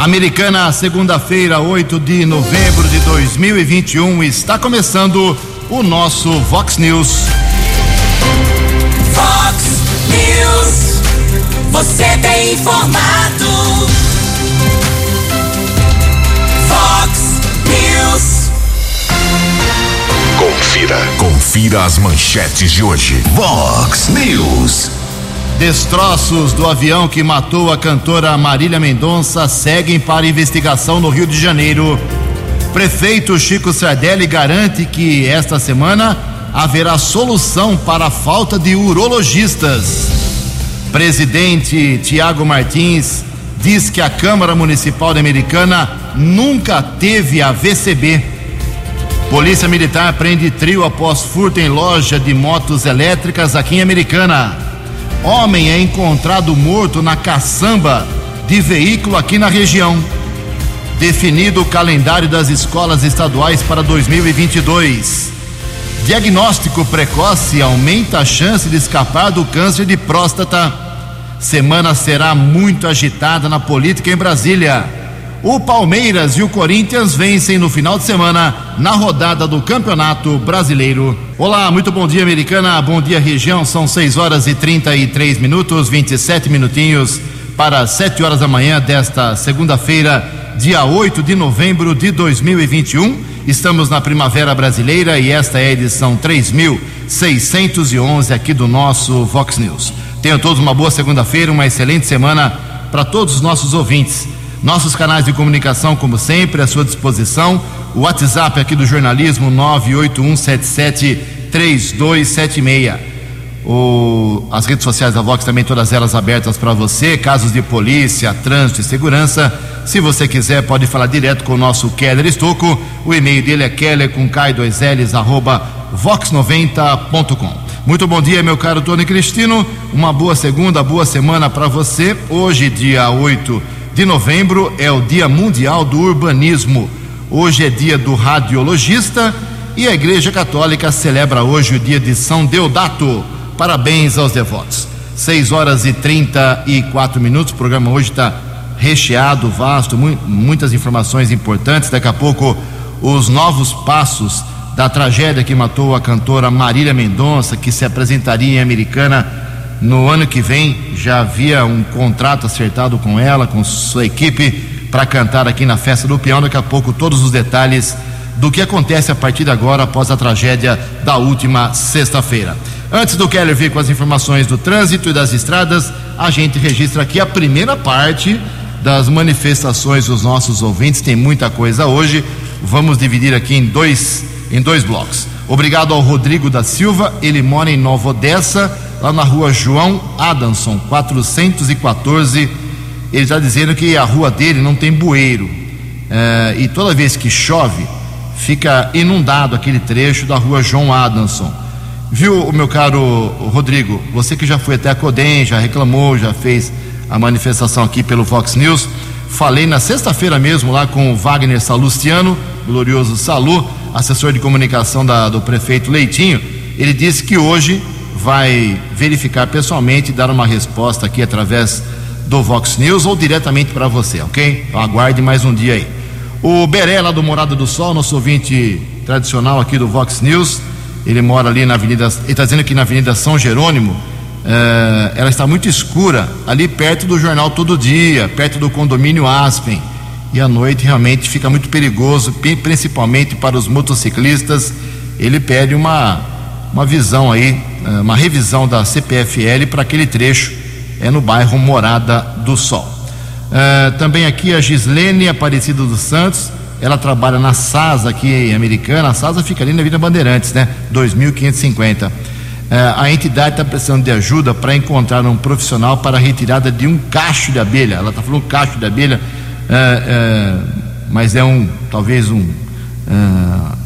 Americana, segunda-feira, 8 de novembro de 2021, está começando o nosso Vox News. Vox News, você tem informado. Vox News. Confira, confira as manchetes de hoje. Vox News. Destroços do avião que matou a cantora Marília Mendonça seguem para investigação no Rio de Janeiro. Prefeito Chico Sardelli garante que esta semana haverá solução para a falta de urologistas. Presidente Tiago Martins diz que a Câmara Municipal de Americana nunca teve a VCB. Polícia Militar prende trio após furto em loja de motos elétricas aqui em Americana. Homem é encontrado morto na caçamba de veículo aqui na região. Definido o calendário das escolas estaduais para 2022. Diagnóstico precoce aumenta a chance de escapar do câncer de próstata. Semana será muito agitada na política em Brasília. O Palmeiras e o Corinthians vencem no final de semana na rodada do Campeonato Brasileiro. Olá, muito bom dia, Americana. Bom dia, região. São 6 horas e 33 minutos, 27 minutinhos para 7 horas da manhã desta segunda-feira, dia 8 de novembro de 2021. Estamos na Primavera Brasileira e esta é a edição 3611 aqui do nosso Vox News. Tenham todos uma boa segunda-feira, uma excelente semana para todos os nossos ouvintes. Nossos canais de comunicação, como sempre, à sua disposição. O WhatsApp aqui do jornalismo 981773276. O, as redes sociais da Vox também, todas elas abertas para você. Casos de polícia, trânsito e segurança. Se você quiser, pode falar direto com o nosso Keller Estocco. O e-mail dele é keller com K2Ls, arroba vox90.com. Muito bom dia, meu caro Tony Cristino. Uma boa segunda, boa semana para você. Hoje, dia 8 de novembro é o Dia Mundial do Urbanismo. Hoje é dia do radiologista e a Igreja Católica celebra hoje o dia de São Deodato. Parabéns aos devotos. 6 horas e 34 minutos. O programa hoje está recheado, vasto, mu muitas informações importantes. Daqui a pouco, os novos passos da tragédia que matou a cantora Marília Mendonça, que se apresentaria em Americana no ano que vem já havia um contrato acertado com ela, com sua equipe, para cantar aqui na Festa do Peão. Daqui a pouco, todos os detalhes do que acontece a partir de agora, após a tragédia da última sexta-feira. Antes do Keller vir com as informações do trânsito e das estradas, a gente registra aqui a primeira parte das manifestações dos nossos ouvintes. Tem muita coisa hoje. Vamos dividir aqui em dois, em dois blocos. Obrigado ao Rodrigo da Silva, ele mora em Nova Odessa lá na rua João Adamson, 414. Ele está dizendo que a rua dele não tem bueiro. É, e toda vez que chove, fica inundado aquele trecho da rua João Adamson. Viu, meu caro Rodrigo, você que já foi até a Codem, já reclamou, já fez a manifestação aqui pelo Fox News. Falei na sexta-feira mesmo lá com o Wagner Salustiano, glorioso Salu, assessor de comunicação da, do prefeito Leitinho. Ele disse que hoje vai verificar pessoalmente e dar uma resposta aqui através do Vox News ou diretamente para você, ok? Então, aguarde mais um dia aí. O Beré, lá do Morada do Sol, nosso ouvinte tradicional aqui do Vox News, ele mora ali na Avenida, ele está dizendo que na Avenida São Jerônimo, eh, ela está muito escura, ali perto do Jornal Todo Dia, perto do condomínio Aspen. E à noite realmente fica muito perigoso, principalmente para os motociclistas. Ele pede uma, uma visão aí eh, uma revisão da CPFL para aquele trecho é no bairro Morada do Sol. Uh, também aqui a Gislene Aparecida dos Santos, ela trabalha na SASA aqui em Americana, a SASA fica ali na Vida Bandeirantes, né? 2550. Uh, a entidade está precisando de ajuda para encontrar um profissional para a retirada de um cacho de abelha. Ela está falando cacho de abelha, uh, mas é um, talvez um,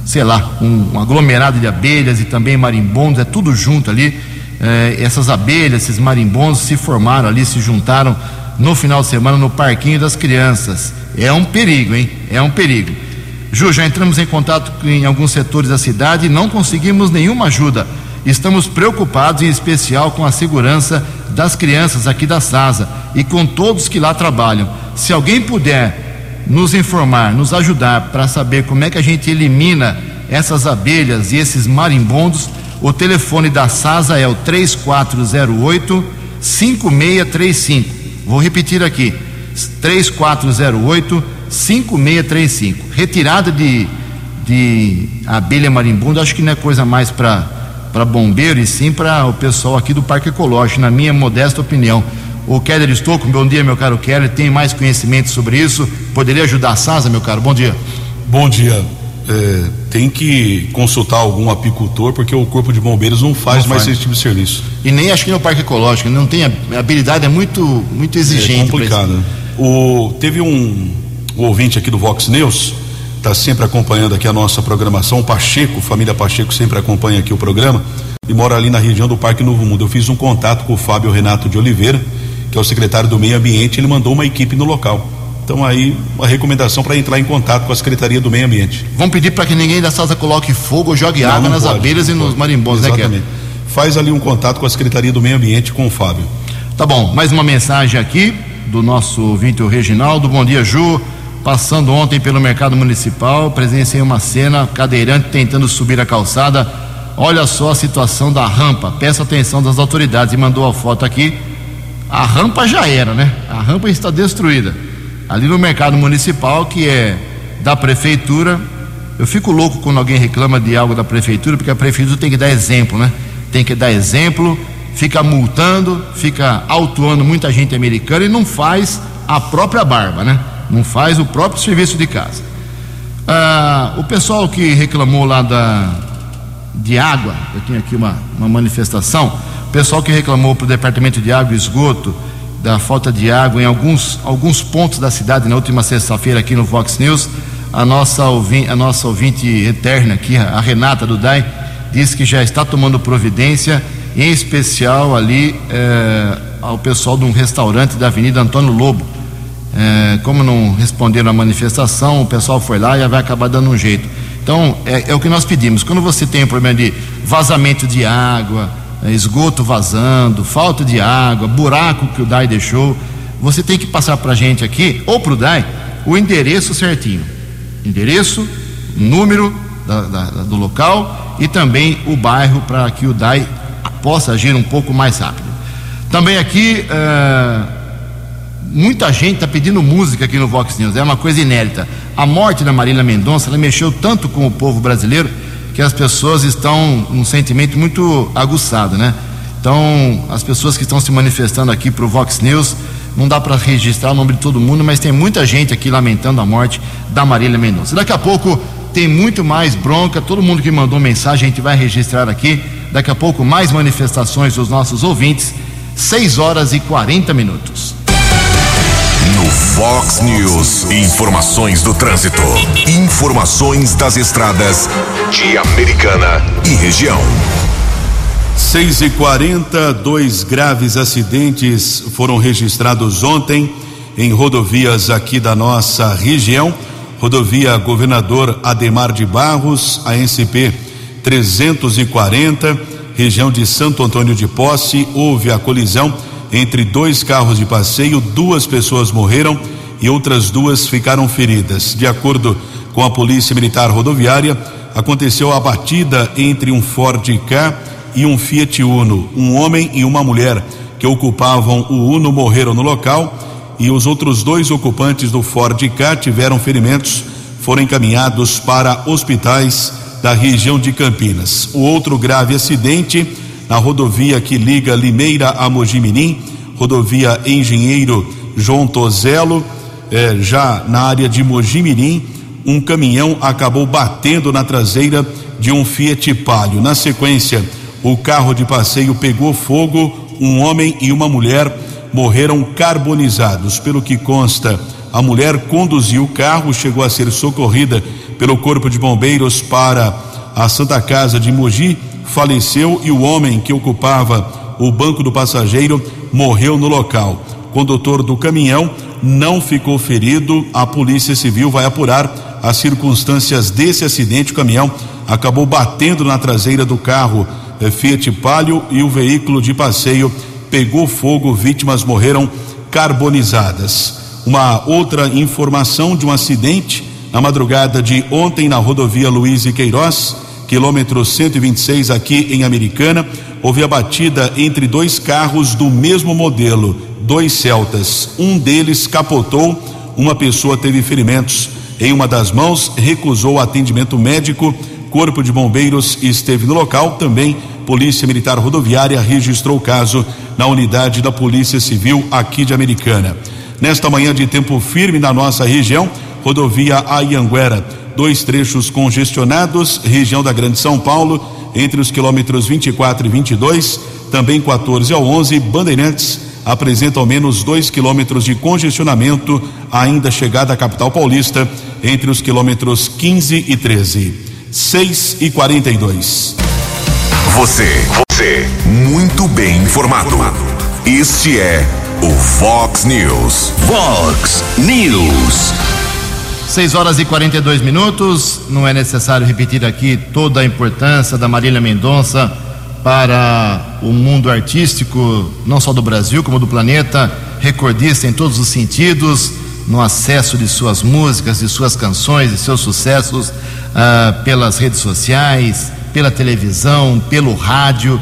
sei lá, um, um, aglomerado de abelhas e também marimbondos, é tudo junto ali. É, essas abelhas, esses marimbondos se formaram ali, se juntaram no final de semana no parquinho das crianças. É um perigo, hein? É um perigo. Ju, já entramos em contato em alguns setores da cidade e não conseguimos nenhuma ajuda. Estamos preocupados, em especial, com a segurança das crianças aqui da SASA e com todos que lá trabalham. Se alguém puder nos informar, nos ajudar para saber como é que a gente elimina essas abelhas e esses marimbondos, o telefone da SASA é o 3408 5635. Vou repetir aqui: 3408 5635. Retirada de, de abelha marimbunda, acho que não é coisa mais para bombeiro e sim para o pessoal aqui do Parque Ecológico, na minha modesta opinião. O Keller Estouco, bom dia, meu caro Keller, tem mais conhecimento sobre isso? Poderia ajudar a SASA, meu caro? Bom dia. Bom dia. É, tem que consultar algum apicultor, porque o Corpo de Bombeiros não faz Não mais faz. esse tipo de serviço. E nem acho que no Parque Ecológico, não tem a habilidade, é muito, muito exigente. É complicado. O, teve um, um ouvinte aqui do Vox News, está sempre acompanhando aqui a nossa programação, o Pacheco, família Pacheco sempre acompanha aqui o programa, e mora ali na região do Parque Novo Mundo. Eu fiz um contato com o Fábio Renato de Oliveira, que é o secretário do Meio Ambiente, ele mandou uma equipe no local. Então aí, uma recomendação para entrar em contato com a Secretaria do Meio Ambiente. Vamos pedir para que ninguém da SASA coloque fogo ou jogue água Não, não nas pode, abelhas não e nos marimbons, né, Keller? Exatamente. Faz ali um contato com a Secretaria do Meio Ambiente com o Fábio. Tá bom, mais uma mensagem aqui do nosso ouvinte, o Reginaldo. Bom dia, Ju. Passando ontem pelo mercado municipal, presenciei uma cena, cadeirante tentando subir a calçada. Olha só a situação da rampa. Peço atenção das autoridades. E mandou a foto aqui. A rampa já era, né? A rampa está destruída. Ali no mercado municipal, que é da prefeitura. Eu fico louco quando alguém reclama de algo da prefeitura, porque a prefeitura tem que dar exemplo, né? Tem que dar exemplo, fica multando, fica autuando muita gente americana e não faz a própria barba, né? Não faz o próprio serviço de casa. Ah, o pessoal que reclamou lá da, de água, eu tenho aqui uma, uma manifestação, pessoal que reclamou para o Departamento de Água e Esgoto da falta de água em alguns, alguns pontos da cidade na última sexta-feira aqui no Vox News, a nossa, ouvinte, a nossa ouvinte eterna aqui, a Renata do DAI, disse que já está tomando providência, em especial ali eh, ao pessoal de um restaurante da Avenida Antônio Lobo. É, como não responderam à manifestação, o pessoal foi lá e vai acabar dando um jeito. Então, é, é o que nós pedimos. Quando você tem um problema de vazamento de água, esgoto vazando, falta de água, buraco que o DAI deixou, você tem que passar para a gente aqui, ou para o DAI, o endereço certinho. Endereço, número da- da- do local e também o bairro para que o DAI possa agir um pouco mais rápido. Também aqui. é, muita gente está pedindo música aqui no Vox News, é uma coisa inédita. A morte da Marília Mendonça, ela mexeu tanto com o povo brasileiro que as pessoas estão num sentimento muito aguçado, né? Então, as pessoas que estão se manifestando aqui para o Vox News, não dá para registrar o nome de todo mundo, mas tem muita gente aqui lamentando a morte da Marília Mendonça. Daqui a pouco tem muito mais bronca, todo mundo que mandou mensagem a gente vai registrar aqui. Daqui a pouco mais manifestações dos nossos ouvintes. 6 horas e 40 minutos. Fox News, informações do trânsito. Informações das estradas de Americana e região. 6 e 40 dois graves acidentes foram registrados ontem em rodovias aqui da nossa região. Rodovia Governador Ademar de Barros, ANCP 340, região de Santo Antônio de Posse, houve a colisão entre dois carros de passeio, duas pessoas morreram e outras duas ficaram feridas. De acordo com a Polícia Militar Rodoviária, aconteceu a batida entre um Ford K e um Fiat Uno. Um homem e uma mulher que ocupavam o Uno morreram no local e os outros dois ocupantes do Ford K tiveram ferimentos, foram encaminhados para hospitais da região de Campinas. O outro grave acidente na rodovia que liga Limeira a Mojimirim, rodovia Engenheiro João Tozelo, eh, já na área de Mojimirim, um caminhão acabou batendo na traseira de um Fiat Palio. Na sequência, o carro de passeio pegou fogo, um homem e uma mulher morreram carbonizados. Pelo que consta, a mulher conduziu o carro, chegou a ser socorrida pelo Corpo de Bombeiros para a Santa Casa de Mogi, faleceu e o homem que ocupava o banco do passageiro morreu no local. O condutor do caminhão não ficou ferido. A Polícia Civil vai apurar as circunstâncias desse acidente. O caminhão acabou batendo na traseira do carro eh, Fiat Palio e o veículo de passeio pegou fogo. Vítimas morreram carbonizadas. Uma outra informação de um acidente na madrugada de ontem na rodovia Luiz e Queiroz, quilômetro 126 aqui em Americana, houve a batida entre dois carros do mesmo modelo, dois Celtas. Um deles capotou, uma pessoa teve ferimentos em uma das mãos, recusou atendimento médico. Corpo de Bombeiros esteve no local, também Polícia Militar Rodoviária registrou o caso na unidade da Polícia Civil aqui de Americana. Nesta manhã de tempo firme na nossa região, rodovia Ayanguera, dois trechos congestionados, região da Grande São Paulo, entre os quilômetros 24 e 22, também 14 ao 11, Bandeirantes apresenta ao menos dois quilômetros de congestionamento, ainda chegada à capital paulista, entre os quilômetros 15 e 13. 6 e 42. Você, você, muito bem informado. Este é o Fox News. Fox News. 6 horas e 42 minutos. Não é necessário repetir aqui toda a importância da Marília Mendonça para o mundo artístico, não só do Brasil, como do planeta, recordista em todos os sentidos, no acesso de suas músicas, de suas canções, de seus sucessos ah, pelas redes sociais, pela televisão, pelo rádio,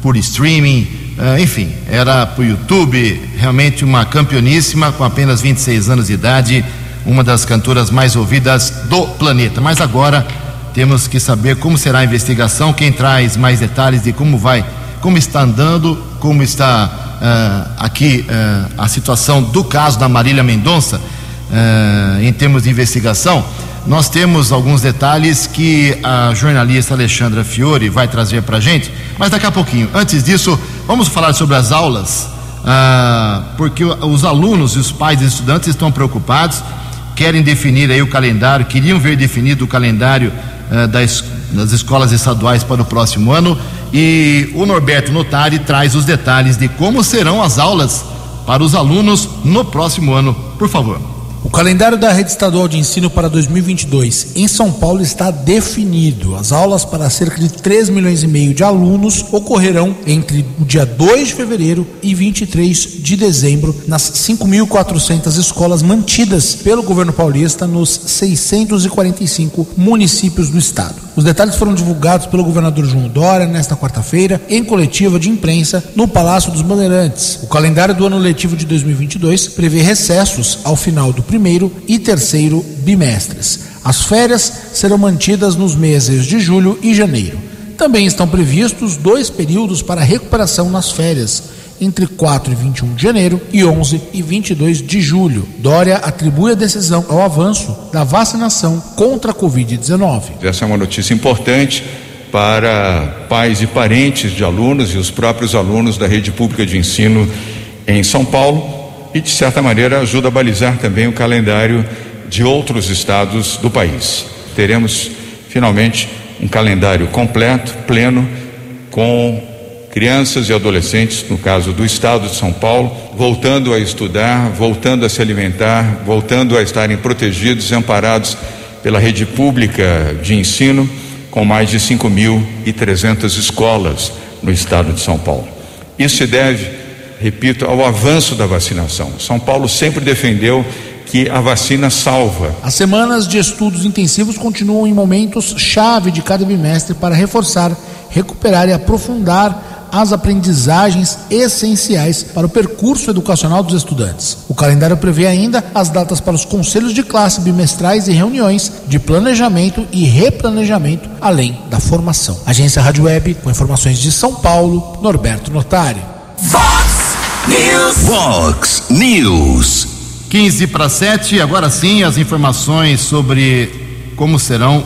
por streaming, ah, enfim, era para o YouTube, realmente uma campeoníssima, com apenas 26 anos de idade, uma das cantoras mais ouvidas do planeta. Mas agora temos que saber como será a investigação, quem traz mais detalhes de como vai, como está andando, como está uh, aqui uh, a situação do caso da Marília Mendonça uh, em termos de investigação. Nós temos alguns detalhes que a jornalista Alexandra Fiore vai trazer para a gente, mas daqui a pouquinho. Antes disso, vamos falar sobre as aulas, porque os alunos e os pais e estudantes estão preocupados, querem definir aí o calendário, queriam ver definido o calendário eh, das, das escolas estaduais para o próximo ano. E o Norberto Notari traz os detalhes de como serão as aulas para os alunos no próximo ano. Por favor. O calendário da rede estadual de ensino para 2022 em São Paulo está definido. As aulas para cerca de 3 milhões e meio de alunos ocorrerão entre o dia 2 de fevereiro e 23 de dezembro nas 5.400 escolas mantidas pelo governo paulista nos 645 municípios do estado. Os detalhes foram divulgados pelo governador João Dória nesta quarta-feira em coletiva de imprensa no Palácio dos Bandeirantes. O calendário do ano letivo de 2022 prevê recessos ao final do primeiro e terceiro bimestres. As férias serão mantidas nos meses de julho e janeiro. Também estão previstos dois períodos para recuperação nas férias, entre 4 e 21 de janeiro e 11 e 22 de julho. Dória atribui a decisão ao avanço da vacinação contra a Covid-19. Essa é uma notícia importante para pais e parentes de alunos e os próprios alunos da rede pública de ensino em São Paulo e, de certa maneira, ajuda a balizar também o calendário de outros estados do país. Teremos, finalmente, um calendário completo, pleno, com crianças e adolescentes, no caso do estado de São Paulo, voltando a estudar, voltando a se alimentar, voltando a estarem protegidos e amparados pela rede pública de ensino, com mais de 5.300 escolas no estado de São Paulo. Isso se deve repito, ao avanço da vacinação. São Paulo sempre defendeu que a vacina salva. As semanas de estudos intensivos continuam em momentos chave de cada bimestre para reforçar, recuperar e aprofundar as aprendizagens essenciais para o percurso educacional dos estudantes. O calendário prevê ainda as datas para os conselhos de classe bimestrais e reuniões de planejamento e replanejamento, além da formação. Agência Rádio Web, com informações de São Paulo, Norberto Notari. Fox News. Fox News. 15 para 7, agora sim as informações sobre como serão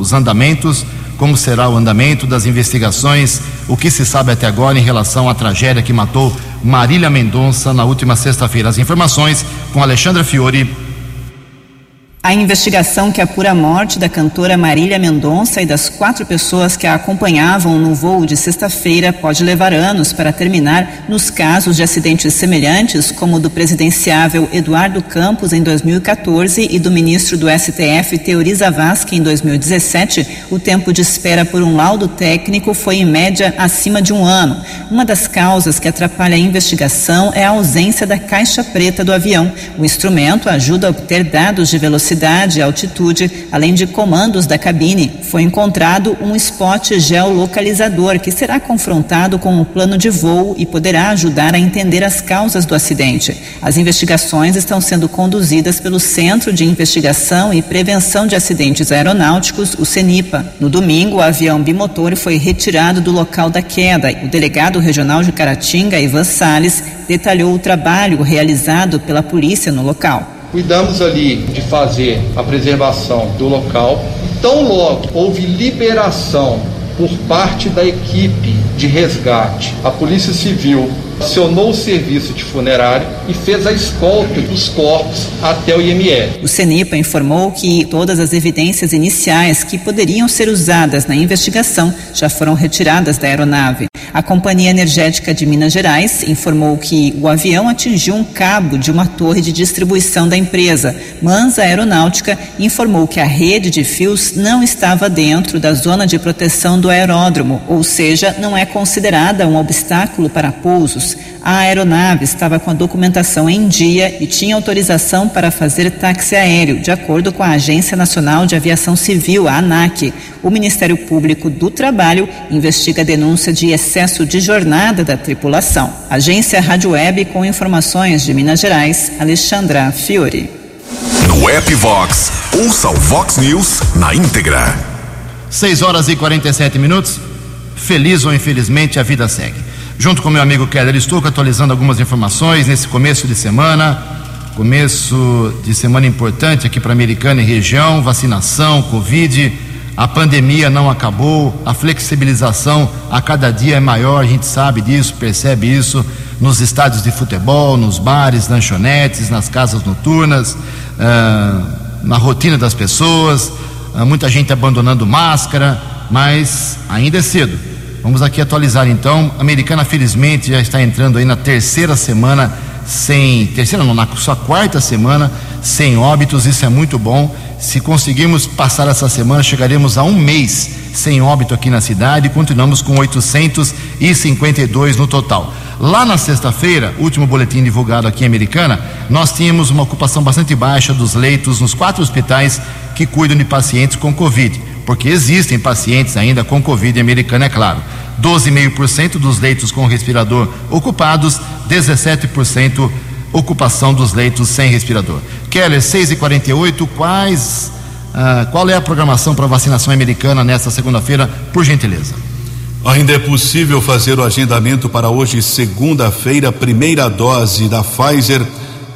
os andamentos, como será o andamento das investigações, o que se sabe até agora em relação à tragédia que matou Marília Mendonça na última sexta-feira. As informações com Alexandra Fiore A investigação que apura a morte da cantora Marília Mendonça e das quatro pessoas que a acompanhavam no voo de sexta-feira pode levar anos para terminar nos casos de acidentes semelhantes, como o do presidenciável Eduardo Campos em 2014 e do ministro do STF Teori Zavascki em 2017. O tempo de espera por um laudo técnico foi em média acima de um ano. Uma das causas que atrapalha a investigação é a ausência da caixa preta do avião. O instrumento ajuda a obter dados de velocidade velocidade e altitude, além de comandos da cabine. Foi encontrado um spot geolocalizador que será confrontado com o plano de voo e poderá ajudar a entender as causas do acidente. As investigações estão sendo conduzidas pelo Centro de Investigação e Prevenção de Acidentes Aeronáuticos, o CENIPA. No domingo, o avião bimotor foi retirado do local da queda. O delegado regional de Caratinga, Ivan Salles, detalhou o trabalho realizado pela polícia no local. Cuidamos ali de fazer a preservação do local. Tão logo houve liberação por parte da equipe de resgate, a Polícia Civil acionou o serviço de funerário e fez a escolta dos corpos até o IML. O CENIPA informou que todas as evidências iniciais que poderiam ser usadas na investigação já foram retiradas da aeronave. A Companhia Energética de Minas Gerais informou que o avião atingiu um cabo de uma torre de distribuição da empresa. mas a Aeronáutica informou que a rede de fios não estava dentro da zona de proteção do aeródromo, ou seja, não é considerada um obstáculo para pousos. A aeronave estava com a documentação em dia e tinha autorização para fazer táxi aéreo, de acordo com a Agência Nacional de Aviação Civil, a ANAC. O Ministério Público do Trabalho investiga a denúncia de excesso de jornada da tripulação. Agência Rádio Web com informações de Minas Gerais, Alexandra Fiore. No app Vox, ouça o Vox News na íntegra. 6 horas e 47 minutos. Feliz ou infelizmente, a vida segue junto com meu amigo Keller Stuck, atualizando algumas informações nesse começo de semana. Começo de semana importante aqui para Americana e região, vacinação, Covid, a pandemia não acabou, a flexibilização a cada dia é maior, a gente sabe disso, percebe isso nos estádios de futebol, nos bares, lanchonetes, nas casas noturnas, ah, na rotina das pessoas, ah, muita gente abandonando máscara, mas ainda é cedo Vamos aqui atualizar então. A americana, felizmente, já está entrando aí na terceira semana sem. Terceira não, na sua quarta semana sem óbitos, isso é muito bom. Se conseguirmos passar essa semana, chegaremos a um mês sem óbito aqui na cidade e continuamos com 852 no total. Lá na sexta-feira, último boletim divulgado aqui em Americana, nós tínhamos uma ocupação bastante baixa dos leitos nos quatro hospitais que cuidam de pacientes com Covid porque existem pacientes ainda com Covid americana, é claro. 12,5% dos leitos com respirador ocupados, 17% ocupação dos leitos sem respirador. Keller, 6 e 48 quais, ah, qual é a programação para vacinação americana nesta segunda-feira, por gentileza? Ainda é possível fazer o agendamento para hoje, segunda-feira, primeira dose da Pfizer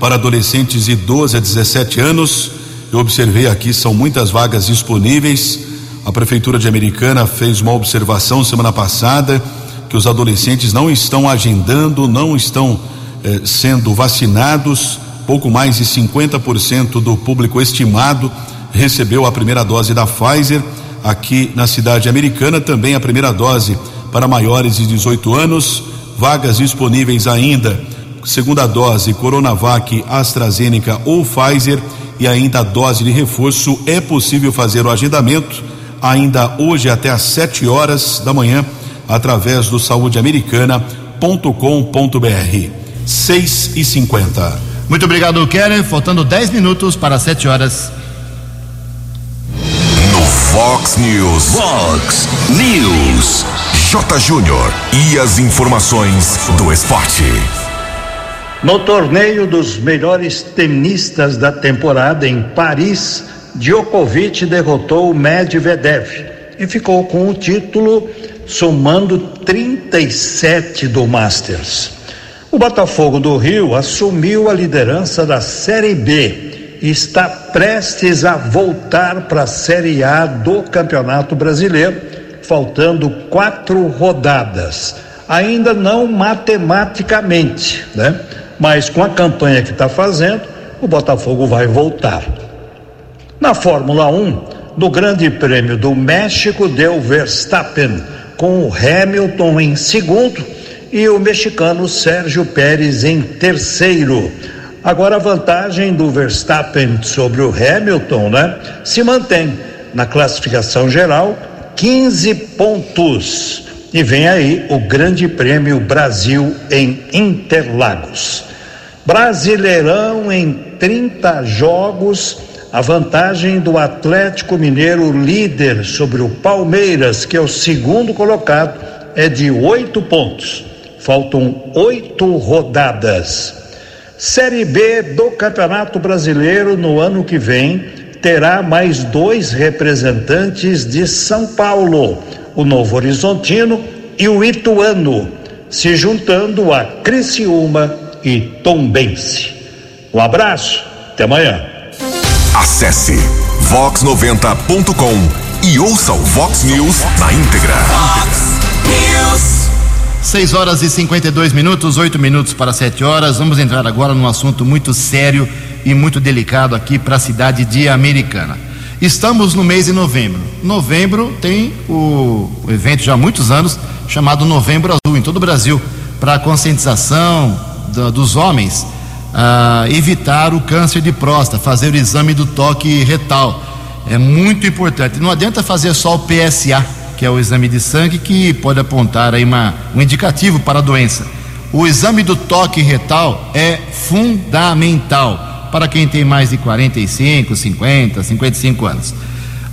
para adolescentes de 12 a 17 anos. Eu observei aqui, são muitas vagas disponíveis. A Prefeitura de Americana fez uma observação semana passada que os adolescentes não estão agendando, não estão eh, sendo vacinados. Pouco mais de 50% do público estimado recebeu a primeira dose da Pfizer. Aqui na cidade americana, também a primeira dose para maiores de 18 anos. Vagas disponíveis ainda. Segunda dose, Coronavac, AstraZeneca ou Pfizer. E ainda a dose de reforço. É possível fazer o agendamento ainda hoje até às 7 horas da manhã, através do saudeamericana.com.br. 6 e 50 Muito obrigado, Keller. Faltando 10 minutos para 7 horas. No Fox News. Fox News. J. Júnior. E as informações do esporte. No torneio dos melhores tenistas da temporada em Paris, Djokovic derrotou Medvedev e ficou com o título somando 37 do Masters. O Botafogo do Rio assumiu a liderança da Série B e está prestes a voltar para a Série A do Campeonato Brasileiro, faltando quatro rodadas. Ainda não matematicamente, né? Mas com a campanha que está fazendo, o Botafogo vai voltar. Na Fórmula 1, no Grande Prêmio do México, deu Verstappen, com o Hamilton em segundo e o mexicano Sérgio Pérez em terceiro. Agora a vantagem do Verstappen sobre o Hamilton, né? Se mantém na classificação geral, 15 pontos. E vem aí o Grande Prêmio Brasil em Interlagos. Brasileirão em 30 jogos, a vantagem do Atlético Mineiro líder sobre o Palmeiras, que é o segundo colocado, é de oito pontos. Faltam oito rodadas. Série B do Campeonato Brasileiro no ano que vem terá mais dois representantes de São Paulo, o Novo Horizontino e o Ituano, se juntando a Criciúma e Tombense. Um abraço, até amanhã. Acesse vox90.com e ouça o Vox News na íntegra. News. 6 horas e 52 minutos, 8 minutos para 7 horas. Vamos entrar agora num assunto muito sério e muito delicado aqui para a cidade de Americana. Estamos no mês de novembro. Novembro tem o, o evento já há muitos anos chamado Novembro Azul em todo o Brasil para conscientização da, dos homens a evitar o câncer de próstata, fazer o exame do toque retal. É muito importante. Não adianta fazer só o PSA que é o exame de sangue que pode apontar aí uma, um indicativo para a doença. O exame do toque retal é fundamental para quem tem mais de 45, 50, 55 anos.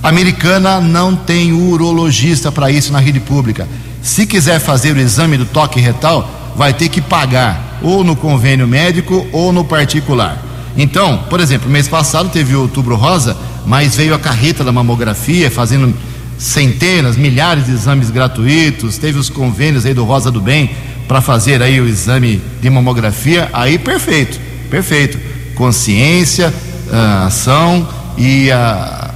A americana não tem urologista para isso na rede pública. Se quiser fazer o exame do toque retal, vai ter que pagar ou no convênio médico ou no particular. Então, por exemplo, mês passado teve o outubro rosa, mas veio a carreta da mamografia fazendo centenas, milhares de exames gratuitos, teve os convênios aí do Rosa do Bem para fazer aí o exame de mamografia, aí perfeito, perfeito. Consciência, ação e a,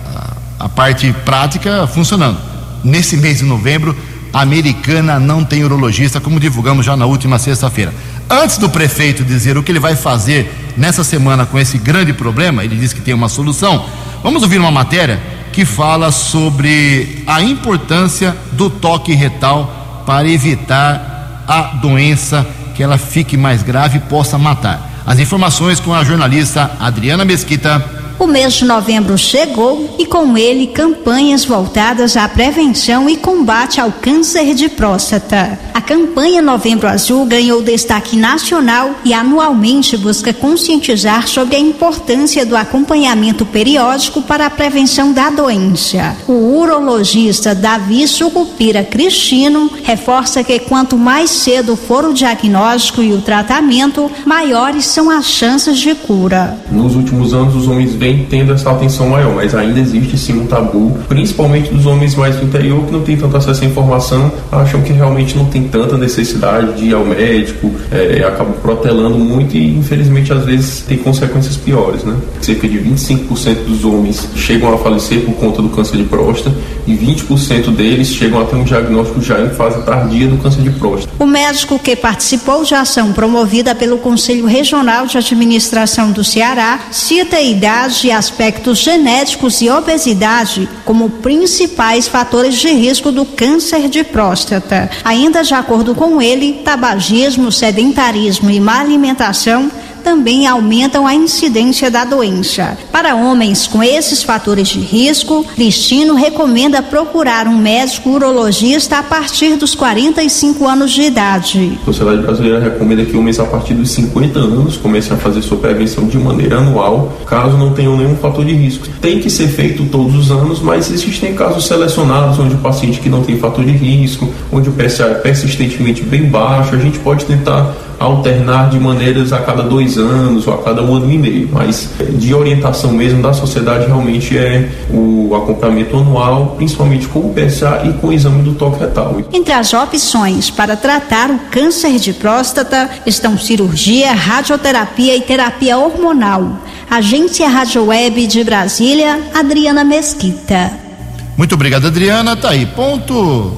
a parte prática funcionando. Nesse mês de novembro, a americana não tem urologista, como divulgamos já na última sexta-feira. Antes do prefeito dizer o que ele vai fazer nessa semana com esse grande problema, ele diz que tem uma solução. Vamos ouvir uma matéria que fala sobre a importância do toque retal para evitar a doença que ela fique mais grave e possa matar. As informações com a jornalista Adriana Mesquita. O mês de novembro chegou e com ele campanhas voltadas à prevenção e combate ao câncer de próstata. A campanha Novembro Azul ganhou destaque nacional e anualmente busca conscientizar sobre a importância do acompanhamento periódico para a prevenção da doença. O urologista Davi Sucupira Cristino reforça que quanto mais cedo for o diagnóstico e o tratamento, maiores são as chances de cura. Nos últimos anos, os homens vêm vem tendo essa atenção maior, mas ainda existe sim um tabu, principalmente dos homens mais do interior que não tem tanto acesso à informação, acham que realmente não tem tanta necessidade de ir ao médico, é, acabam protelando muito e infelizmente às vezes tem consequências piores, né? Cerca de 25% dos homens chegam a falecer por conta do câncer de próstata e 20% deles chegam a ter um diagnóstico já em fase tardia do câncer de próstata. O médico que participou de ação promovida pelo Conselho Regional de Administração do Ceará cita a idade de aspectos genéticos e obesidade como principais fatores de risco do câncer de próstata. Ainda de acordo com ele, tabagismo, sedentarismo e má alimentação também aumentam a incidência da doença. Para homens com esses fatores de risco, Cristino recomenda procurar um médico urologista a partir dos 45 anos de idade. A Sociedade Brasileira recomenda que homens a partir dos 50 anos comecem a fazer sua prevenção de maneira anual, caso não tenham nenhum fator de risco. Tem que ser feito todos os anos, mas existem casos selecionados onde o paciente que não tem fator de risco, onde o PSA é persistentemente bem baixo, a gente pode tentar alternar de maneiras a cada dois anos ou a cada um ano e meio, mas de orientação mesmo da sociedade realmente é o acompanhamento anual, principalmente com o PSA e com o exame do toque retal. Entre as opções para tratar o câncer de próstata estão cirurgia, radioterapia e terapia hormonal. Agência Rádio Web de Brasília, Adriana Mesquita. Muito obrigado, Adriana. Tá aí, ponto uh,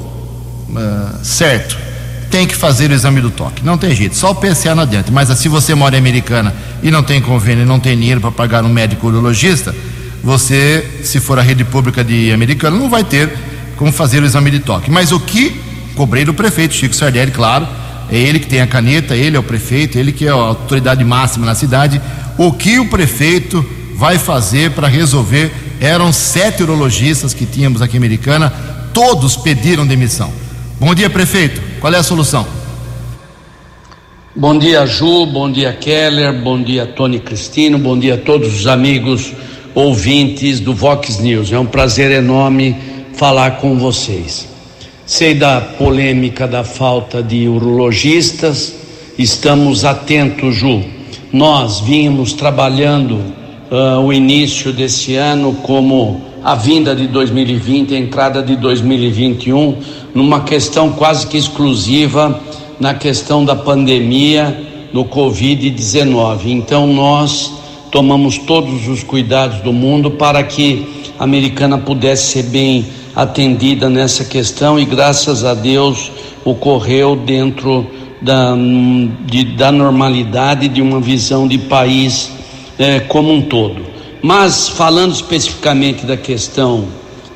certo tem que fazer o exame do toque. Não tem jeito, só o PSA não adianta. Mas se você mora em Americana e não tem convênio, não tem dinheiro para pagar um médico urologista, você, se for a rede pública de americana, não vai ter como fazer o exame de toque. Mas o que cobrei do prefeito Chico Sardelli, claro, é ele que tem a caneta, ele é o prefeito, ele que é a autoridade máxima na cidade. O que o prefeito vai fazer para resolver? Eram sete urologistas que tínhamos aqui em Americana, todos pediram demissão. Bom dia, prefeito. Qual é a solução? Bom dia, Ju. Bom dia, Keller. Bom dia, Tony Cristino. Bom dia a todos os amigos ouvintes do Vox News. É um prazer enorme falar com vocês. Sei da polêmica da falta de urologistas, estamos atentos, Ju. Nós vínhamos trabalhando uh, o início desse ano como a vinda de 2020, a entrada de 2021, numa questão quase que exclusiva na questão da pandemia do Covid-19. Então nós tomamos todos os cuidados do mundo para que a americana pudesse ser bem atendida nessa questão e graças a Deus ocorreu dentro da, de, da normalidade de uma visão de país eh, como um todo. Mas falando especificamente da questão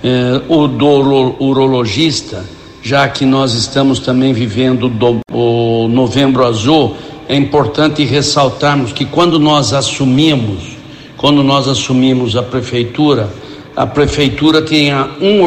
eh, do urologista, já que nós estamos também vivendo do, o Novembro Azul, é importante ressaltarmos que quando nós assumimos, quando nós assumimos a prefeitura, a prefeitura tinha um,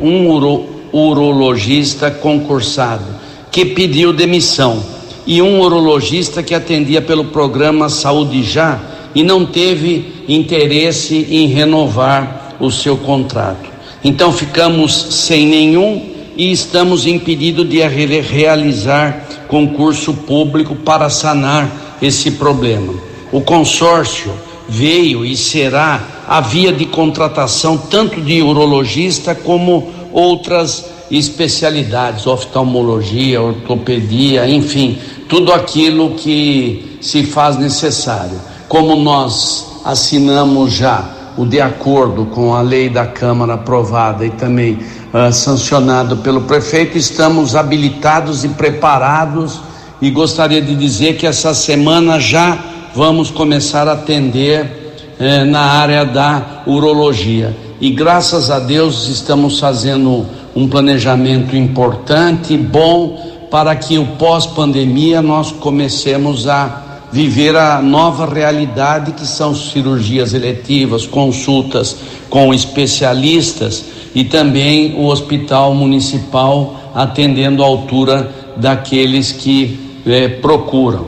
um uro, urologista concursado que pediu demissão e um urologista que atendia pelo programa Saúde Já e não teve interesse em renovar o seu contrato. Então ficamos sem nenhum e estamos impedidos de realizar concurso público para sanar esse problema. O consórcio veio e será a via de contratação tanto de urologista como outras especialidades, oftalmologia, ortopedia, enfim, tudo aquilo que se faz necessário. Como nós assinamos já o de acordo com a lei da Câmara aprovada e também uh, sancionado pelo prefeito, estamos habilitados e preparados e gostaria de dizer que essa semana já vamos começar a atender eh, na área da urologia. E graças a Deus estamos fazendo um planejamento importante, bom, para que o pós-pandemia nós comecemos a viver a nova realidade que são cirurgias eletivas, consultas com especialistas e também o hospital municipal atendendo à altura daqueles que eh, procuram.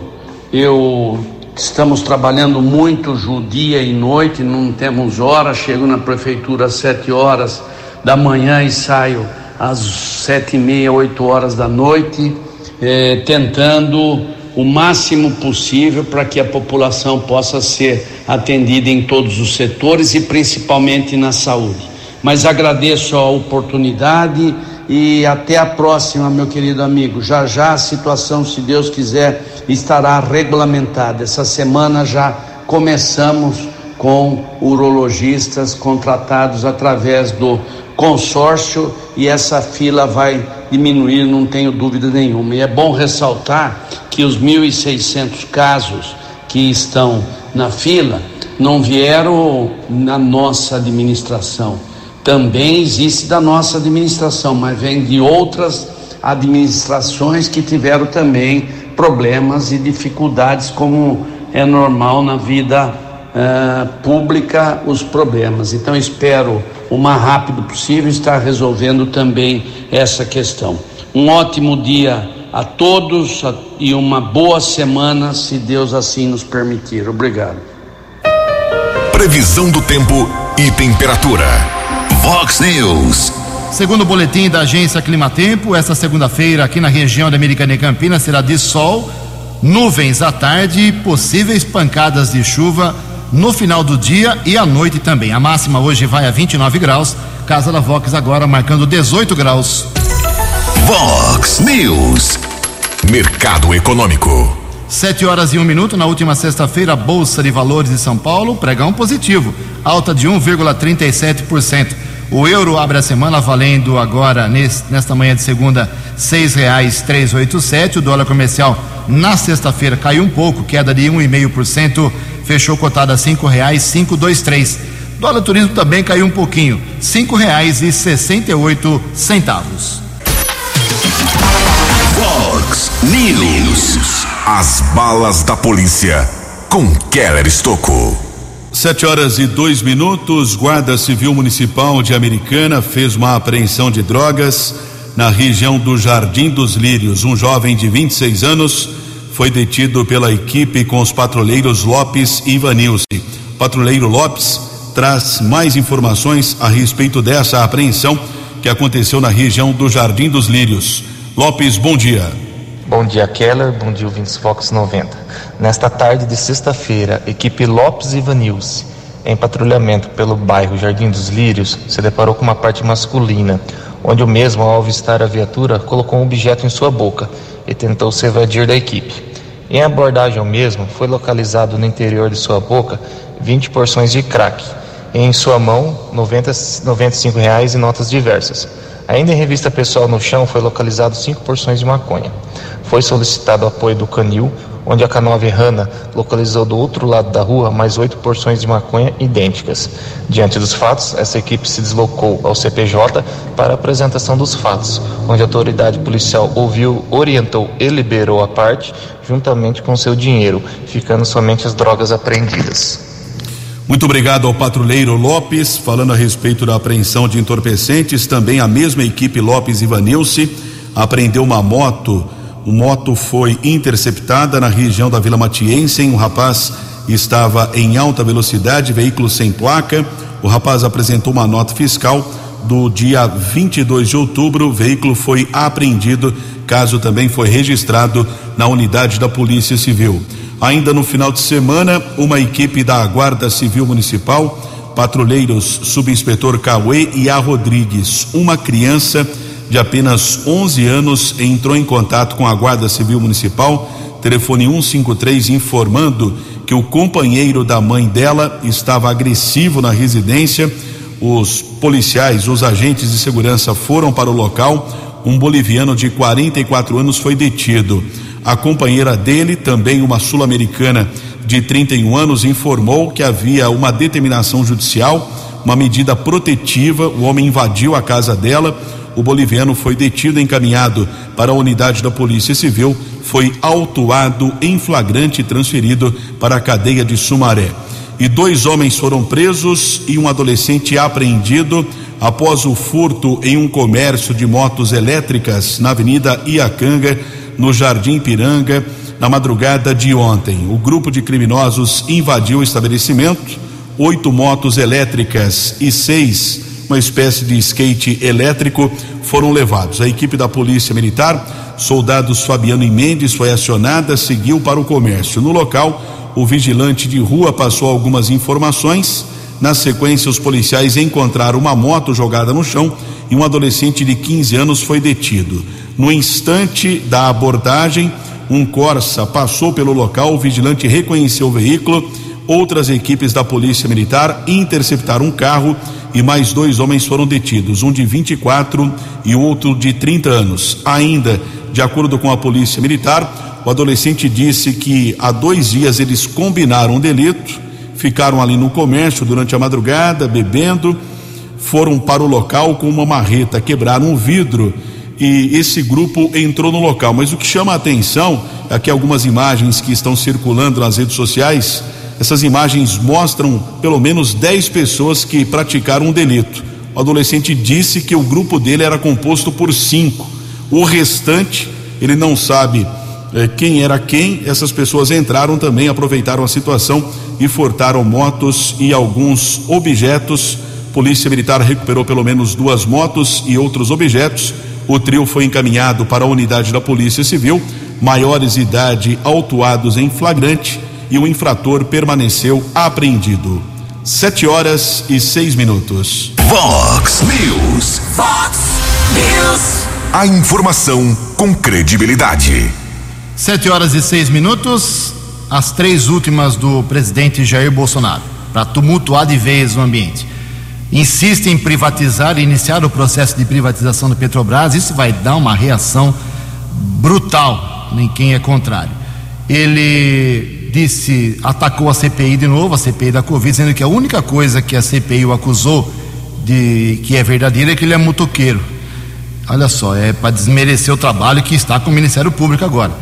Eu Estamos trabalhando muito dia e noite, não temos hora. Chego na prefeitura às sete horas da manhã e saio às sete e meia, oito horas da noite, eh, tentando o máximo possível para que a população possa ser atendida em todos os setores e principalmente na saúde. Mas agradeço a oportunidade e até a próxima, meu querido amigo. Já já a situação, se Deus quiser, estará regulamentada. Essa semana já começamos com urologistas contratados através do consórcio e essa fila vai diminuir, não tenho dúvida nenhuma. E é bom ressaltar que os 1.600 casos que estão na fila não vieram na nossa administração também existe da nossa administração, mas vem de outras administrações que tiveram também problemas e dificuldades, como é normal na vida uh, pública, os problemas. Então, espero o mais rápido possível estar resolvendo também essa questão. Um ótimo dia a todos e uma boa semana, se Deus assim nos permitir. Obrigado. Previsão do tempo e temperatura. Fox News. Segundo o boletim da agência Climatempo, esta segunda-feira aqui na região da Americana e Campinas será de sol, nuvens à tarde e possíveis pancadas de chuva no final do dia e à noite também. A máxima hoje vai a 29 graus, Casa da Vox agora marcando 18 graus. Vox News. Mercado Econômico. Sete horas e um minuto. Na última sexta-feira, a Bolsa de Valores de São Paulo pregão positivo, alta de 1,37%. O euro abre a semana valendo agora, nesta manhã de segunda, seis reais três oito sete. O dólar comercial na sexta-feira caiu um pouco, queda de um e meio por cento, fechou cotada a cinco reais cinco dois três. Dólar turismo também caiu um pouquinho, cinco reais e sessenta e oito centavos. Fox News. As balas da polícia com Keller Estocou. Sete horas e dois minutos. Guarda Civil Municipal de Americana fez uma apreensão de drogas na região do Jardim dos Lírios. Um jovem de 26 anos foi detido pela equipe com os patrulheiros Lopes e Ivanilce. Patrulheiro Lopes traz mais informações a respeito dessa apreensão que aconteceu na região do Jardim dos Lírios. Lopes, bom dia. Bom dia, Keller. Bom dia, ouvintes Fox 90. Nesta tarde de sexta-feira, equipe Lopes e Vanilce, em patrulhamento pelo bairro Jardim dos Lírios, se deparou com uma parte masculina, onde o mesmo, ao avistar a viatura, colocou um objeto em sua boca e tentou se evadir da equipe. Em abordagem ao mesmo, foi localizado no interior de sua boca 20 porções de crack e em sua mão 90, 95 reais em notas diversas. Ainda em revista pessoal no chão foi localizado cinco porções de maconha. Foi solicitado apoio do canil, onde a K9 Rana localizou do outro lado da rua mais oito porções de maconha idênticas. Diante dos fatos, essa equipe se deslocou ao CPJ para a apresentação dos fatos, onde a autoridade policial ouviu, orientou e liberou a parte, juntamente com seu dinheiro, ficando somente as drogas apreendidas. Muito obrigado ao patrulheiro Lopes, falando a respeito da apreensão de entorpecentes. Também a mesma equipe Lopes e Vanilce apreendeu uma moto. Moto foi interceptada na região da Vila Matiense. Um rapaz estava em alta velocidade, veículo sem placa. O rapaz apresentou uma nota fiscal do dia 22 de outubro. O veículo foi apreendido. Caso também foi registrado na unidade da Polícia Civil. Ainda no final de semana, uma equipe da Guarda Civil Municipal, patrulheiros subinspetor Cauê e A Rodrigues, uma criança de apenas 11 anos entrou em contato com a Guarda Civil Municipal, telefone 153 informando que o companheiro da mãe dela estava agressivo na residência. Os policiais, os agentes de segurança foram para o local. Um boliviano de 44 anos foi detido. A companheira dele, também uma sul-americana de 31 anos, informou que havia uma determinação judicial, uma medida protetiva. O homem invadiu a casa dela. O boliviano foi detido e encaminhado para a unidade da Polícia Civil, foi autuado em flagrante e transferido para a cadeia de Sumaré. E dois homens foram presos e um adolescente apreendido após o furto em um comércio de motos elétricas na Avenida Iacanga no Jardim Piranga na madrugada de ontem. O grupo de criminosos invadiu o estabelecimento, oito motos elétricas e seis, uma espécie de skate elétrico, foram levados. A equipe da Polícia Militar, soldados Fabiano e Mendes, foi acionada, seguiu para o comércio. No local, o vigilante de rua passou algumas informações. Na sequência, os policiais encontraram uma moto jogada no chão e um adolescente de 15 anos foi detido. No instante da abordagem, um Corsa passou pelo local, o vigilante reconheceu o veículo. Outras equipes da Polícia Militar interceptaram um carro e mais dois homens foram detidos, um de 24 e outro de 30 anos. Ainda, de acordo com a Polícia Militar, o adolescente disse que há dois dias eles combinaram um delito, ficaram ali no comércio durante a madrugada, bebendo, foram para o local com uma marreta, quebraram um vidro e esse grupo entrou no local. Mas o que chama a atenção, aqui algumas imagens que estão circulando nas redes sociais, essas imagens mostram pelo menos 10 pessoas que praticaram um delito. O adolescente disse que o grupo dele era composto por cinco. O restante, ele não sabe eh, quem era quem. Essas pessoas entraram também, aproveitaram a situação e furtaram motos e alguns objetos. Polícia Militar recuperou pelo menos duas motos e outros objetos. O trio foi encaminhado para a unidade da Polícia Civil, maiores de idade autuados em flagrante e o infrator permaneceu apreendido. Sete horas e seis minutos. Vox News. Fox News. A informação com credibilidade. Sete horas e seis minutos. As três últimas do presidente Jair Bolsonaro, para tumultuar de vez o ambiente insiste em privatizar, iniciar o processo de privatização da Petrobras, isso vai dar uma reação brutal em quem é contrário. Ele disse, atacou a CPI de novo, a CPI da Covid, dizendo que a única coisa que a CPI o acusou de que é verdadeira é que ele é motoqueiro. Olha só, é para desmerecer o trabalho que está com o Ministério Público agora.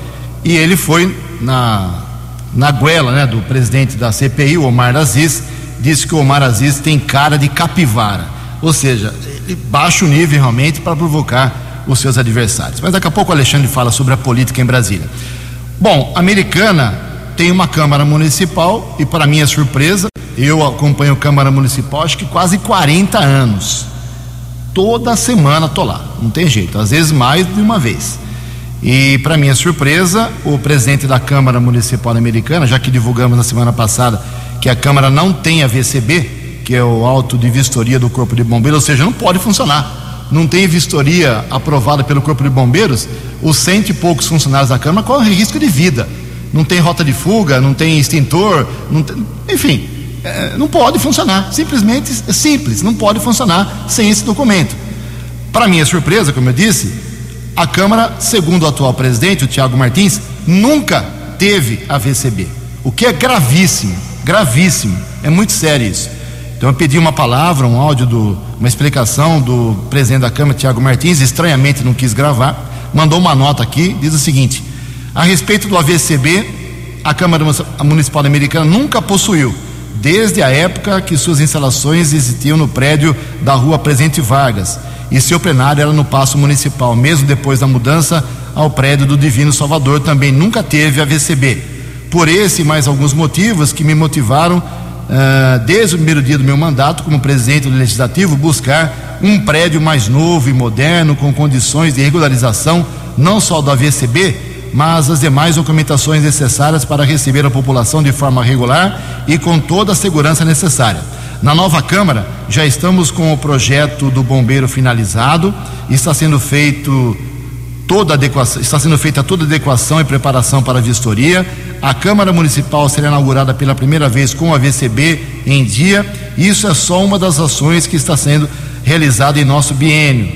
E ele foi na, na goela né, do presidente da CPI, Omar Aziz, disse que o Omar Aziz tem cara de capivara. Ou seja, ele baixa o nível realmente para provocar os seus adversários. Mas daqui a pouco o Alexandre fala sobre a política em Brasília. Bom, Americana tem uma Câmara Municipal e, para minha surpresa, eu acompanho a Câmara Municipal acho que quase 40 anos. Toda semana tô lá, não tem jeito, às vezes mais de uma vez. E, para minha surpresa, o presidente da Câmara Municipal Americana, já que divulgamos na semana passada que a Câmara não tem a VCB, que é o auto de vistoria do Corpo de Bombeiros, ou seja, não pode funcionar não tem vistoria aprovada pelo Corpo de Bombeiros, os cento e poucos funcionários da Câmara correm risco de vida. Não tem rota de fuga, não tem extintor, não tem, enfim, é, não pode funcionar. Simplesmente é simples, não pode funcionar sem esse documento. Para minha surpresa, como eu disse, a Câmara, segundo o atual presidente, o Tiago Martins, nunca teve a VCB, o que é gravíssimo, gravíssimo, é muito sério isso. Então eu pedi uma palavra, um áudio, do, uma explicação do presidente da Câmara, Tiago Martins, estranhamente não quis gravar, mandou uma nota aqui, diz o seguinte: a respeito do AVCB, a Câmara Municipal Americana nunca possuiu, desde a época que suas instalações existiam no prédio da rua Presidente Vargas, e seu plenário era no Paço Municipal, mesmo depois da mudança ao prédio do Divino Salvador, também nunca teve AVCB. Por esse e mais alguns motivos que me motivaram desde o primeiro dia do meu mandato como presidente do Legislativo, buscar um prédio mais novo e moderno, com condições de regularização, não só do AVCB, mas as demais documentações necessárias para receber a população de forma regular e com toda a segurança necessária. Na nova Câmara, já estamos com o projeto do bombeiro finalizado, está sendo feito toda adequação, está sendo feita toda adequação e preparação para a vistoria. A Câmara Municipal será inaugurada pela primeira vez com a VCB em dia. Isso é só uma das ações que está sendo realizada em nosso biênio,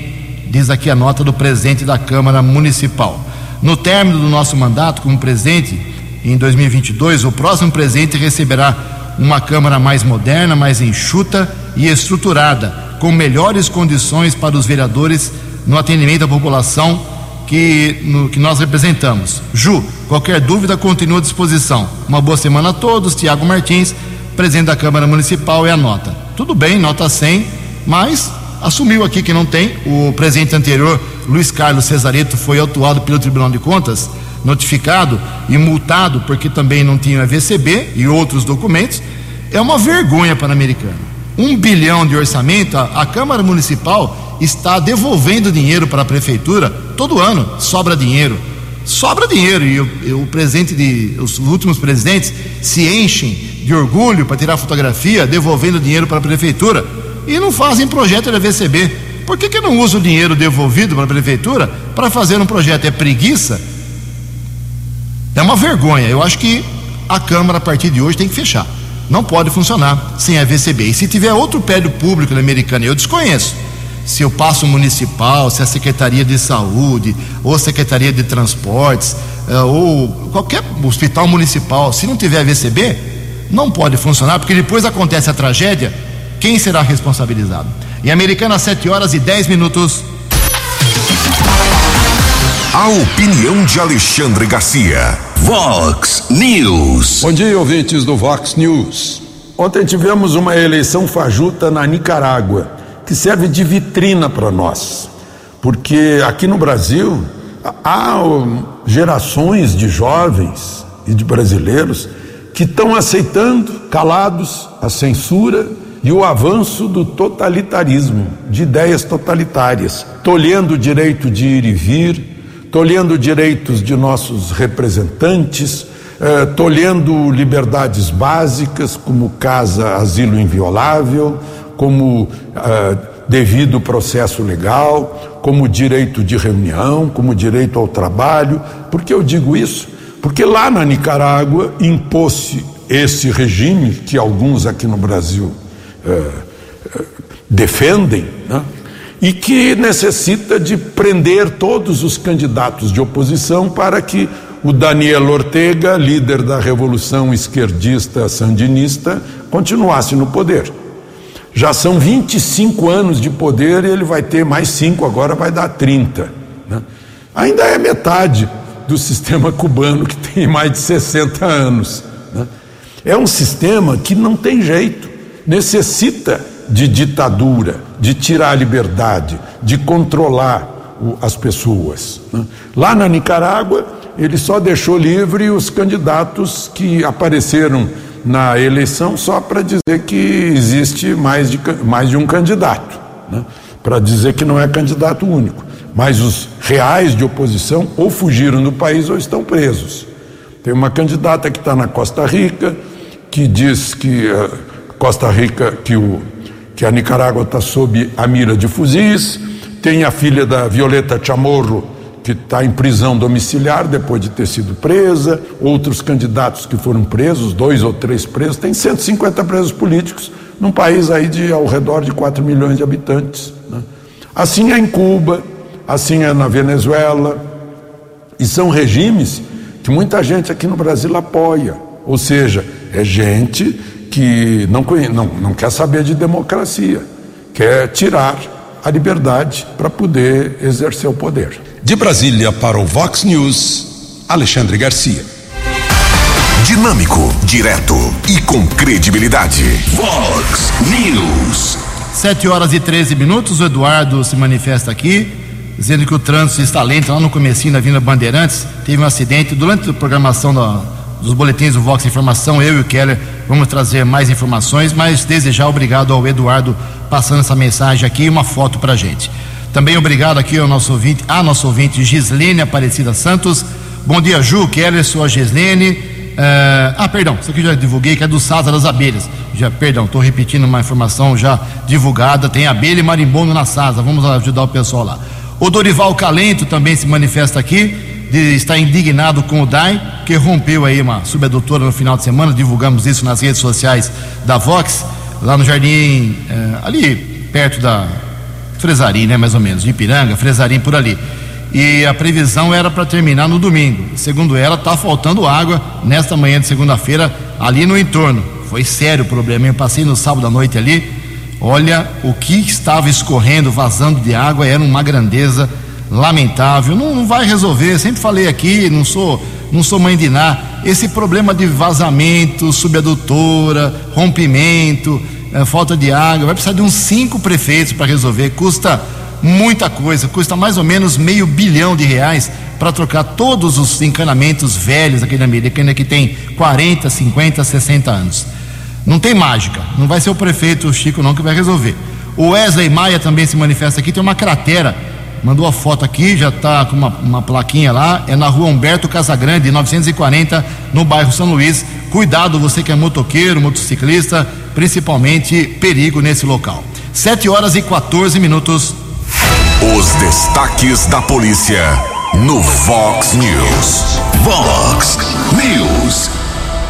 diz aqui a nota do presidente da Câmara Municipal. No término do nosso mandato como presidente, em 2022, o próximo presidente receberá uma Câmara mais moderna, mais enxuta e estruturada, com melhores condições para os vereadores no atendimento à população que, no, que nós representamos. Ju, qualquer dúvida, continua à disposição. Uma boa semana a todos. Tiago Martins, presidente da Câmara Municipal, é a nota. Tudo bem, nota 100, mas assumiu aqui que não tem. O presidente anterior, Luiz Carlos Cesareto, foi autuado pelo Tribunal de Contas, notificado e multado porque também não tinha VCB e outros documentos. É uma vergonha para a americana. Um bilhão de orçamento, a, a Câmara Municipal está devolvendo dinheiro para a prefeitura todo ano, sobra dinheiro. Sobra dinheiro e o, o presidente de os últimos presidentes se enchem de orgulho para tirar fotografia devolvendo dinheiro para a prefeitura e não fazem projeto da VCB. Por que, que não usa o dinheiro devolvido para a prefeitura para fazer um projeto? É preguiça? É uma vergonha. Eu acho que a Câmara, a partir de hoje, tem que fechar. Não pode funcionar sem a VCB. E se tiver outro prédio público na Americana, eu desconheço se o passo municipal, se a Secretaria de Saúde, ou a Secretaria de Transportes, eh, ou qualquer hospital municipal, se não tiver VCB, não pode funcionar, porque depois acontece a tragédia, quem será responsabilizado? Em Americana, 7 horas e 10 minutos. A opinião de Alexandre Garcia. Vox News. Bom dia, ouvintes do Vox News. Ontem tivemos uma eleição fajuta na Nicarágua que serve de vitrina para nós, porque aqui no Brasil há gerações de jovens e de brasileiros que estão aceitando, calados, a censura e o avanço do totalitarismo, de ideias totalitárias, tolhendo o direito de ir e vir, tolhendo direitos de nossos representantes, eh, tolhendo liberdades básicas como casa, asilo inviolável, como uh, devido processo legal, como direito de reunião, como direito ao trabalho. Por que eu digo isso? Porque lá na Nicarágua impôs-se esse regime que alguns aqui no Brasil uh, defendem, né? e que necessita de prender todos os candidatos de oposição para que o Daniel Ortega, líder da revolução esquerdista sandinista, continuasse no poder. Já são 25 anos de poder e ele vai ter mais 5, agora vai dar 30. Né? Ainda é metade do sistema cubano, que tem mais de 60 anos. Né? É um sistema que não tem jeito, necessita de ditadura, de tirar a liberdade, de controlar o, as pessoas. Né? Lá na Nicarágua, ele só deixou livre os candidatos que apareceram na eleição só para dizer que existe mais de, mais de um candidato, né? para dizer que não é candidato único. Mas os reais de oposição ou fugiram do país ou estão presos. Tem uma candidata que está na Costa Rica, que diz que uh, Costa Rica, que, o, que a Nicarágua está sob a mira de fuzis. Tem a filha da Violeta Chamorro, que está em prisão domiciliar depois de ter sido presa. Outros candidatos que foram presos, dois ou três presos. Tem 150 presos políticos num país aí de ao redor de 4 milhões de habitantes. Né? Assim é em Cuba, assim é na Venezuela. E são regimes que muita gente aqui no Brasil apoia. Ou seja, é gente que não, não, não quer saber de democracia, quer tirar a liberdade para poder exercer o poder. De Brasília para o Vox News, Alexandre Garcia. Dinâmico, direto e com credibilidade. Vox News. 7 horas e 13 minutos, o Eduardo se manifesta aqui dizendo que o trânsito está lento lá no comecinho da Avenida Bandeirantes. Teve um acidente durante a programação da, dos boletins do Vox Informação. Eu e o Keller vamos trazer mais informações, mas desde já obrigado ao Eduardo passando essa mensagem aqui e uma foto para gente. Também obrigado aqui ao nosso ouvinte, a nosso ouvinte Gislene Aparecida Santos. Bom dia, Ju, Keller, sou a Gislene. Uh, ah, perdão, isso aqui já divulguei, que é do Sasa das Abelhas. Já, perdão, estou repetindo uma informação já divulgada. Tem abelha e marimbondo na Sasa. Vamos ajudar o pessoal lá. O Dorival Calento também se manifesta aqui, de, está indignado com o DAI, que rompeu aí uma subedutora no final de semana, divulgamos isso nas redes sociais da Vox, lá no jardim, eh, ali perto da Fresarim, né, mais ou menos, Ipiranga, Fresarim por ali. E a previsão era para terminar no domingo. Segundo ela, está faltando água nesta manhã de segunda-feira ali no entorno. Foi sério o problema. Eu passei no sábado à noite ali, Olha, o que estava escorrendo, vazando de água, era uma grandeza lamentável. Não, não vai resolver, sempre falei aqui, não sou, não sou mãe de nada. Esse problema de vazamento, subadutora, rompimento, é, falta de água, vai precisar de uns cinco prefeitos para resolver. Custa muita coisa, custa mais ou menos meio bilhão de reais para trocar todos os encanamentos velhos aqui na Americana que tem 40, 50, 60 anos. Não tem mágica, não vai ser o prefeito Chico não que vai resolver. O Wesley Maia também se manifesta aqui, tem uma cratera, mandou a foto aqui, já está com uma, uma, plaquinha lá, é na rua Humberto Casagrande, 940, no bairro São Luís. Cuidado, você que é motoqueiro, motociclista, principalmente perigo nesse local. 7 horas e 14 minutos. Os destaques da polícia no Vox News. Vox News.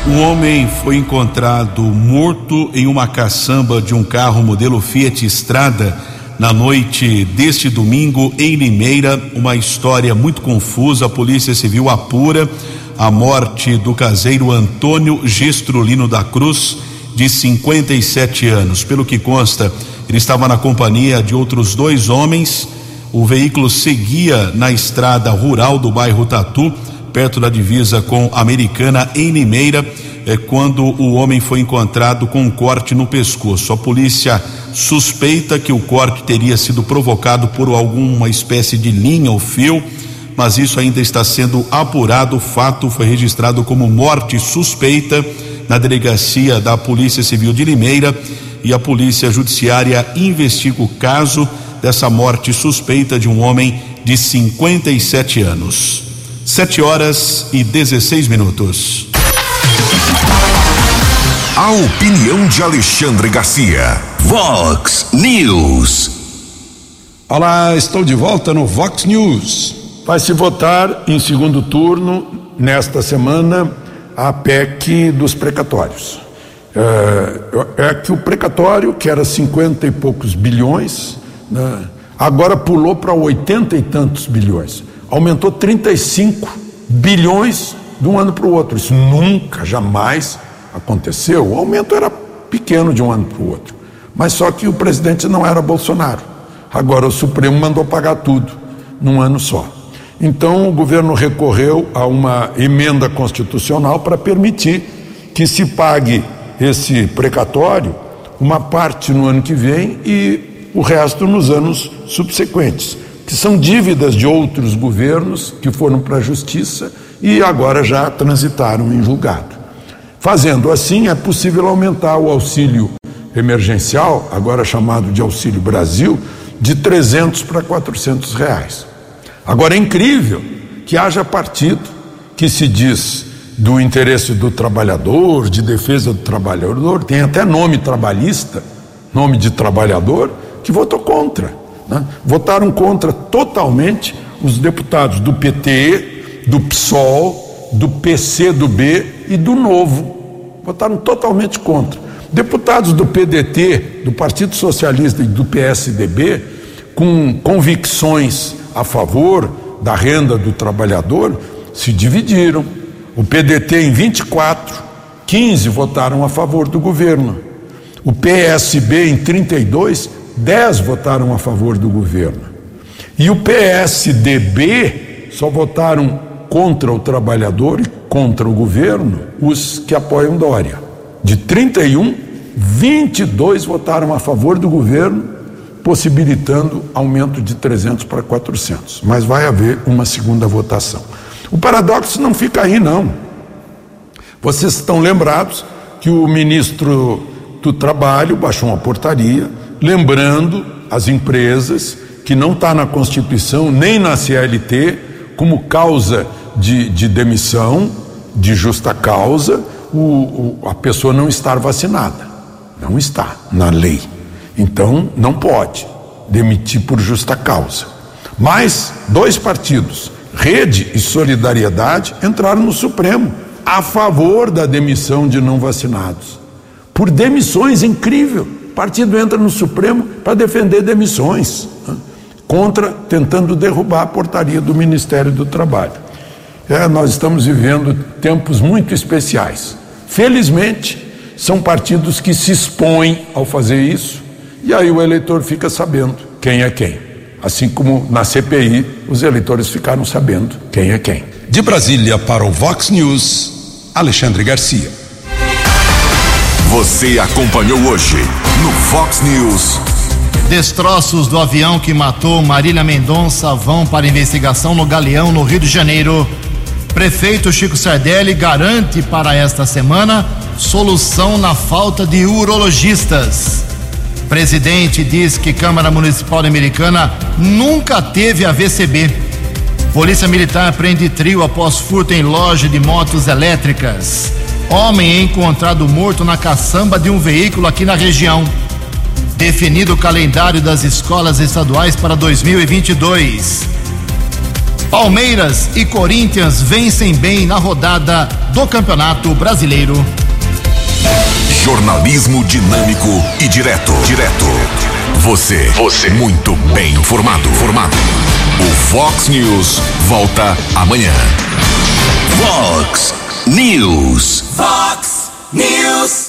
Um homem foi encontrado morto em uma caçamba de um carro modelo Fiat Strada na noite deste domingo em Limeira. Uma história muito confusa. A Polícia Civil apura a morte do caseiro Antônio Gestrolino da Cruz, de 57 anos. Pelo que consta, ele estava na companhia de outros dois homens. O veículo seguia na estrada rural do bairro Tatu perto da divisa com Americana, em Limeira, é quando o homem foi encontrado com um corte no pescoço. A polícia suspeita que o corte teria sido provocado por alguma espécie de linha ou fio, mas isso ainda está sendo apurado. O fato foi registrado como morte suspeita na delegacia da Polícia Civil de Limeira e a Polícia Judiciária investiga o caso dessa morte suspeita de um homem de 57 anos. Sete horas e 16 minutos. A opinião de Alexandre Garcia. Vox News. Olá, estou de volta no Vox News. Vai se votar em segundo turno, nesta semana, a PEC dos precatórios. É, é que o precatório, que era 50 e poucos bilhões, né, agora pulou para 80 e tantos bilhões aumentou 35 bilhões de um ano para o outro. Isso nunca, jamais aconteceu. O aumento era pequeno de um ano para o outro. Mas só que o presidente não era Bolsonaro. Agora o Supremo mandou pagar tudo num ano só. Então o governo recorreu a uma emenda constitucional para permitir que se pague esse precatório, uma parte no ano que vem e o resto nos anos subsequentes, que são dívidas de outros governos que foram para a justiça e agora já transitaram em julgado. Fazendo assim, é possível aumentar o auxílio emergencial, agora chamado de Auxílio Brasil, de 300 para 400 reais. Agora é incrível que haja partido que se diz do interesse do trabalhador, de defesa do trabalhador, tem até nome trabalhista, nome de trabalhador, que votou contra. Né? Votaram contra totalmente os deputados do PT, do PSOL, do PCdoB e do Novo. Votaram totalmente contra. Deputados do PDT, do Partido Socialista e do PSDB, com convicções a favor da renda do trabalhador, se dividiram. O PDT em 24, 15 votaram a favor do governo. O PSB em 32, 10 votaram a favor do governo. E o PSDB só votaram contra o trabalhador e contra o governo os que apoiam Dória. De 31, 22 votaram a favor do governo, possibilitando aumento de 300 para 400. Mas vai haver uma segunda votação. O paradoxo não fica aí, não. Vocês estão lembrados que o ministro do Trabalho baixou uma portaria lembrando as empresas que não está na Constituição nem na CLT como causa de, de demissão, de justa causa, o, o, a pessoa não estar vacinada. Não está na lei. Então, não pode demitir por justa causa. Mas dois partidos, Rede e Solidariedade, entraram no Supremo a favor da demissão de não vacinados. Por demissões, incrível. O partido entra no Supremo para defender demissões, né? contra, tentando derrubar a portaria do Ministério do Trabalho. É, nós estamos vivendo tempos muito especiais. Felizmente, são partidos que se expõem ao fazer isso, e aí o eleitor fica sabendo quem é quem. Assim como na CPI, os eleitores ficaram sabendo quem é quem. De Brasília para o Vox News, Alexandre Garcia. Você acompanhou hoje no Vox News. Destroços do avião que matou Marília Mendonça vão para investigação no Galeão, no Rio de Janeiro. Prefeito Chico Sardelli garante para esta semana solução na falta de urologistas. Presidente diz que Câmara Municipal Americana nunca teve a VCB. Polícia Militar prende trio após furto em loja de motos elétricas. Homem encontrado morto na caçamba de um veículo aqui na região. Definido o calendário das escolas estaduais para 2022. Palmeiras e Corinthians vencem bem na rodada do Campeonato Brasileiro. Jornalismo dinâmico e direto. Direto. Você. Você. Muito bem informado. Formado. O Fox News volta amanhã. Fox News. Fox News.